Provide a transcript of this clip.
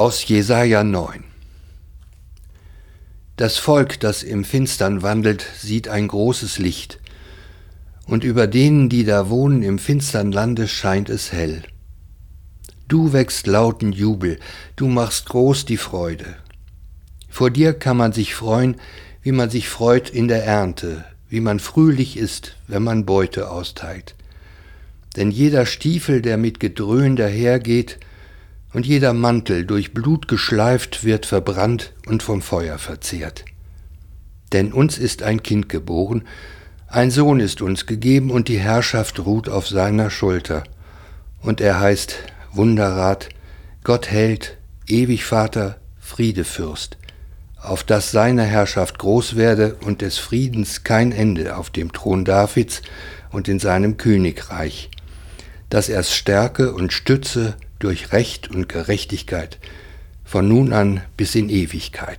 Aus Jesaja 9 Das Volk, das im Finstern wandelt, sieht ein großes Licht, und über denen, die da wohnen im finstern Lande, scheint es hell. Du wächst lauten Jubel, du machst groß die Freude. Vor dir kann man sich freuen, wie man sich freut in der Ernte, wie man fröhlich ist, wenn man Beute austeilt. Denn jeder Stiefel, der mit Gedröhn dahergeht, und jeder Mantel durch Blut geschleift wird verbrannt und vom Feuer verzehrt. Denn uns ist ein Kind geboren, ein Sohn ist uns gegeben und die Herrschaft ruht auf seiner Schulter. Und er heißt Wunderrat, Gott hält, ewig Vater, Friedefürst, auf dass seine Herrschaft groß werde und des Friedens kein Ende auf dem Thron Davids und in seinem Königreich, dass er's stärke und stütze durch Recht und Gerechtigkeit von nun an bis in Ewigkeit.